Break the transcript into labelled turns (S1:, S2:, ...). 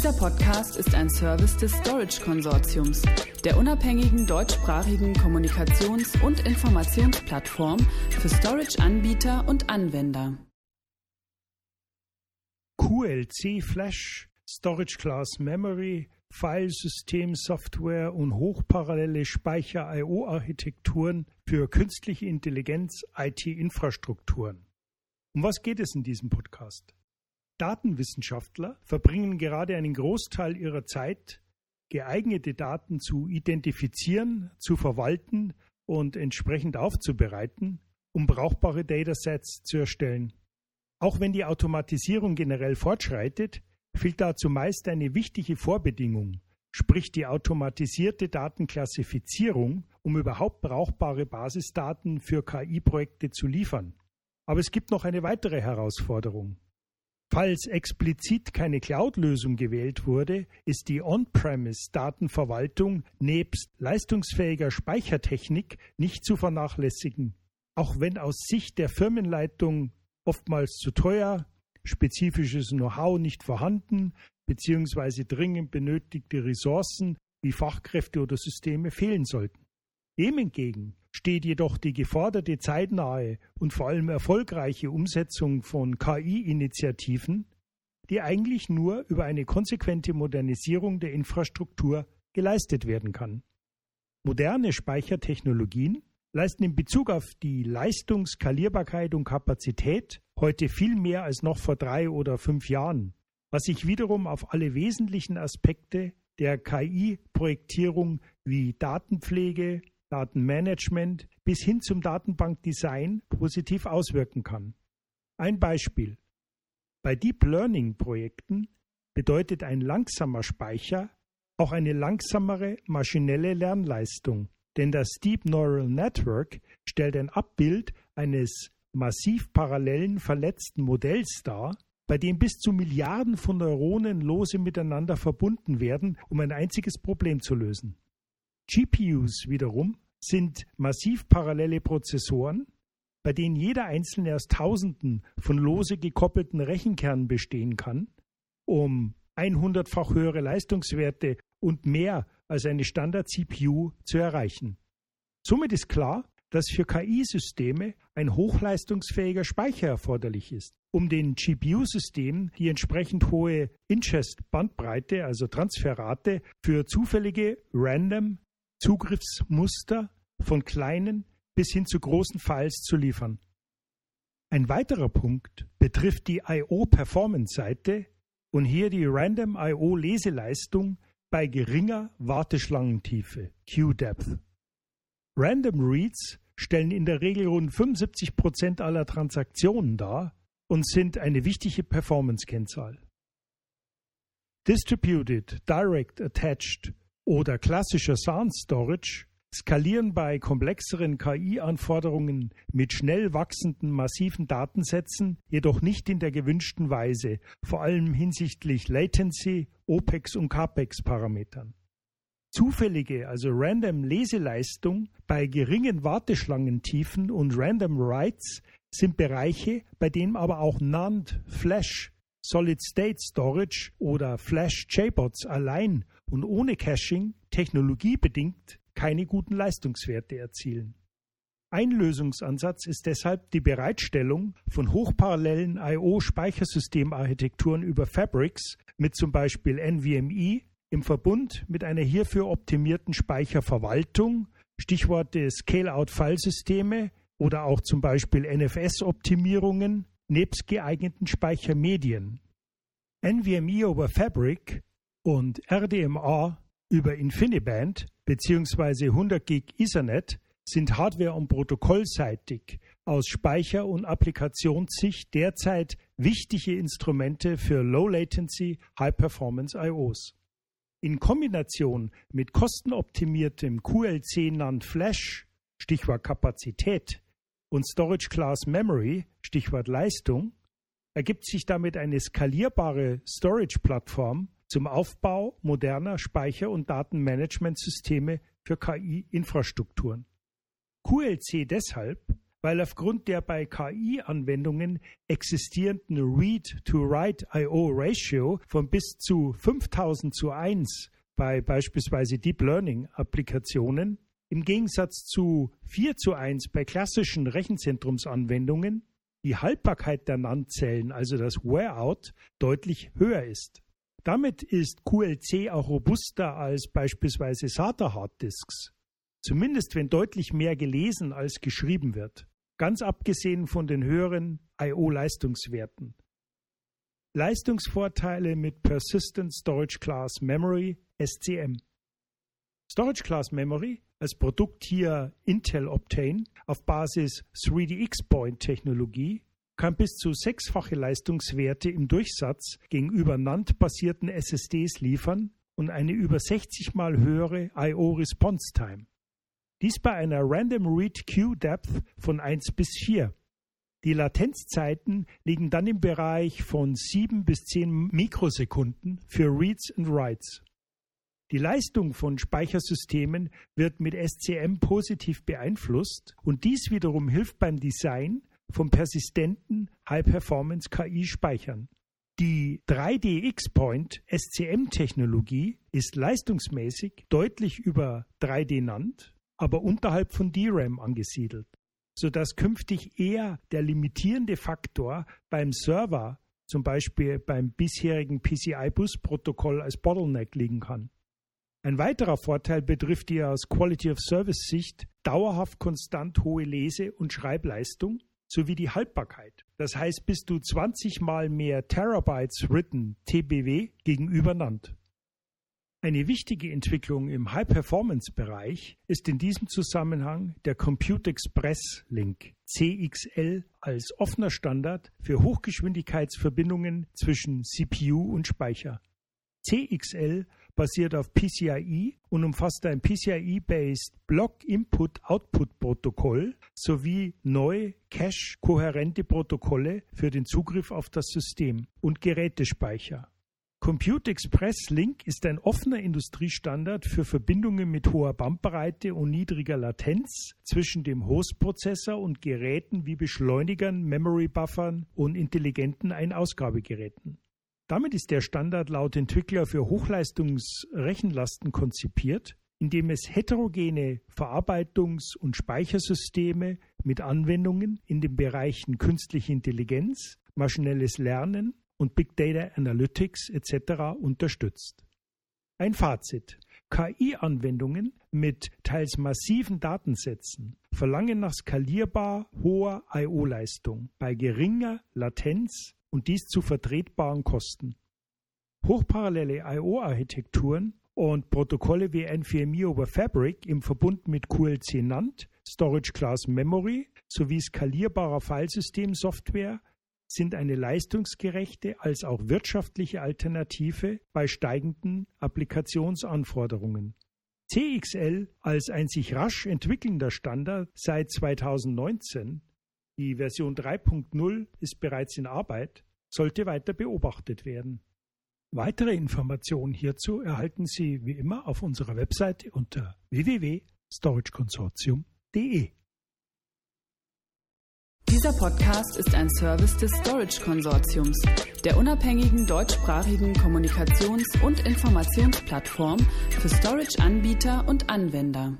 S1: Dieser Podcast ist ein Service des Storage Konsortiums, der unabhängigen deutschsprachigen Kommunikations- und Informationsplattform für Storage-Anbieter und Anwender.
S2: QLC Flash, Storage Class Memory, Filesystem Software und hochparallele Speicher-IO-Architekturen für künstliche Intelligenz IT-Infrastrukturen. Um was geht es in diesem Podcast? Datenwissenschaftler verbringen gerade einen Großteil ihrer Zeit, geeignete Daten zu identifizieren, zu verwalten und entsprechend aufzubereiten, um brauchbare Datasets zu erstellen. Auch wenn die Automatisierung generell fortschreitet, fehlt dazu meist eine wichtige Vorbedingung, sprich die automatisierte Datenklassifizierung, um überhaupt brauchbare Basisdaten für KI-Projekte zu liefern. Aber es gibt noch eine weitere Herausforderung. Falls explizit keine Cloud-Lösung gewählt wurde, ist die On-Premise-Datenverwaltung nebst leistungsfähiger Speichertechnik nicht zu vernachlässigen. Auch wenn aus Sicht der Firmenleitung oftmals zu teuer, spezifisches Know-how nicht vorhanden, beziehungsweise dringend benötigte Ressourcen wie Fachkräfte oder Systeme fehlen sollten. Dem entgegen steht jedoch die geforderte zeitnahe und vor allem erfolgreiche Umsetzung von KI-Initiativen, die eigentlich nur über eine konsequente Modernisierung der Infrastruktur geleistet werden kann. Moderne Speichertechnologien leisten in Bezug auf die Leistung, Skalierbarkeit und Kapazität heute viel mehr als noch vor drei oder fünf Jahren, was sich wiederum auf alle wesentlichen Aspekte der KI-Projektierung wie Datenpflege, Datenmanagement bis hin zum Datenbankdesign positiv auswirken kann. Ein Beispiel. Bei Deep Learning Projekten bedeutet ein langsamer Speicher auch eine langsamere maschinelle Lernleistung, denn das Deep Neural Network stellt ein Abbild eines massiv parallelen verletzten Modells dar, bei dem bis zu Milliarden von Neuronen lose miteinander verbunden werden, um ein einziges Problem zu lösen. GPUs wiederum sind massiv parallele Prozessoren, bei denen jeder einzelne aus Tausenden von lose gekoppelten Rechenkernen bestehen kann, um 100-fach höhere Leistungswerte und mehr als eine Standard-CPU zu erreichen. Somit ist klar, dass für KI-Systeme ein hochleistungsfähiger Speicher erforderlich ist, um den GPU-Systemen die entsprechend hohe Ingest-Bandbreite, also Transferrate, für zufällige Random Zugriffsmuster von kleinen bis hin zu großen Files zu liefern. Ein weiterer Punkt betrifft die IO-Performance-Seite und hier die Random IO-Leseleistung bei geringer Warteschlangentiefe, Q-Depth. Random Reads stellen in der Regel rund 75 Prozent aller Transaktionen dar und sind eine wichtige Performance-Kennzahl. Distributed, Direct Attached oder klassischer Sound Storage skalieren bei komplexeren KI-Anforderungen mit schnell wachsenden massiven Datensätzen jedoch nicht in der gewünschten Weise, vor allem hinsichtlich Latency, OPEX und CAPEX-Parametern. Zufällige, also random Leseleistung bei geringen Warteschlangentiefen und random Writes sind Bereiche, bei denen aber auch NAND, Flash, Solid State Storage oder Flash JBots allein und ohne Caching technologiebedingt keine guten Leistungswerte erzielen. Ein Lösungsansatz ist deshalb die Bereitstellung von hochparallelen IO-Speichersystemarchitekturen über Fabrics mit zum Beispiel NVMe im Verbund mit einer hierfür optimierten Speicherverwaltung, Stichworte Scale-out-Filesysteme oder auch zum Beispiel NFS-Optimierungen nebst geeigneten Speichermedien. NVMe over Fabric und RDMA über InfiniBand bzw. 100 Gig Ethernet sind hardware- und protokollseitig aus Speicher- und Applikationssicht derzeit wichtige Instrumente für Low-Latency, High-Performance IOs. In Kombination mit kostenoptimiertem QLC NAND Flash, Stichwort Kapazität, und Storage Class Memory, Stichwort Leistung, ergibt sich damit eine skalierbare Storage-Plattform zum Aufbau moderner Speicher- und Datenmanagementsysteme für KI-Infrastrukturen. QLC deshalb, weil aufgrund der bei KI-Anwendungen existierenden Read-to-Write-IO-Ratio von bis zu 5000 zu 1 bei beispielsweise Deep Learning-Applikationen im Gegensatz zu 4 zu 1 bei klassischen Rechenzentrumsanwendungen die Haltbarkeit der NAND-Zellen, also das Wear-out, deutlich höher ist. Damit ist QLC auch robuster als beispielsweise SATA-Harddisks. Zumindest wenn deutlich mehr gelesen als geschrieben wird. Ganz abgesehen von den höheren I.O.-Leistungswerten. Leistungsvorteile mit Persistent Storage Class Memory SCM. Storage Class Memory als Produkt hier Intel Optane auf Basis 3DX Point Technologie kann bis zu sechsfache Leistungswerte im Durchsatz gegenüber NAND-basierten SSDs liefern und eine über 60 mal höhere I.O. Response Time. Dies bei einer Random Read Queue Depth von 1 bis 4. Die Latenzzeiten liegen dann im Bereich von 7 bis 10 Mikrosekunden für Reads und Writes. Die Leistung von Speichersystemen wird mit SCM positiv beeinflusst und dies wiederum hilft beim Design von persistenten High-Performance-KI-Speichern. Die 3D-X-Point SCM-Technologie ist leistungsmäßig deutlich über 3D NAND, aber unterhalb von DRAM angesiedelt, sodass künftig eher der limitierende Faktor beim Server, zum Beispiel beim bisherigen PCI-Bus-Protokoll als Bottleneck liegen kann. Ein weiterer Vorteil betrifft die aus Quality of Service Sicht dauerhaft konstant hohe Lese- und Schreibleistung sowie die Haltbarkeit. Das heißt bis zu 20 mal mehr Terabytes written TBW gegenüber NAND. Eine wichtige Entwicklung im High-Performance-Bereich ist in diesem Zusammenhang der Compute Express Link CXL als offener Standard für Hochgeschwindigkeitsverbindungen zwischen CPU und Speicher. CXL basiert auf PCIe und umfasst ein PCIe-based Block Input-Output-Protokoll sowie neue Cache-kohärente Protokolle für den Zugriff auf das System und Gerätespeicher. Compute Express Link ist ein offener Industriestandard für Verbindungen mit hoher Bandbreite und niedriger Latenz zwischen dem Hostprozessor und Geräten wie Beschleunigern, Memory Buffern und intelligenten Ein-Ausgabegeräten. Damit ist der Standard laut Entwickler für Hochleistungsrechenlasten konzipiert, indem es heterogene Verarbeitungs- und Speichersysteme mit Anwendungen in den Bereichen künstliche Intelligenz, maschinelles Lernen und Big Data Analytics etc. unterstützt. Ein Fazit. KI-Anwendungen mit teils massiven Datensätzen verlangen nach skalierbar hoher I.O.-Leistung bei geringer Latenz und dies zu vertretbaren Kosten. Hochparallele I.O.-Architekturen und Protokolle wie NVMe over Fabric im Verbund mit QLC NAND, Storage Class Memory sowie skalierbarer Filesystemsoftware sind eine leistungsgerechte als auch wirtschaftliche Alternative bei steigenden Applikationsanforderungen. CXL als ein sich rasch entwickelnder Standard seit 2019 die Version 3.0 ist bereits in Arbeit, sollte weiter beobachtet werden. Weitere Informationen hierzu erhalten Sie wie immer auf unserer Webseite unter www.storageconsortium.de.
S1: Dieser Podcast ist ein Service des Storage Konsortiums, der unabhängigen deutschsprachigen Kommunikations- und Informationsplattform für Storage-Anbieter und Anwender.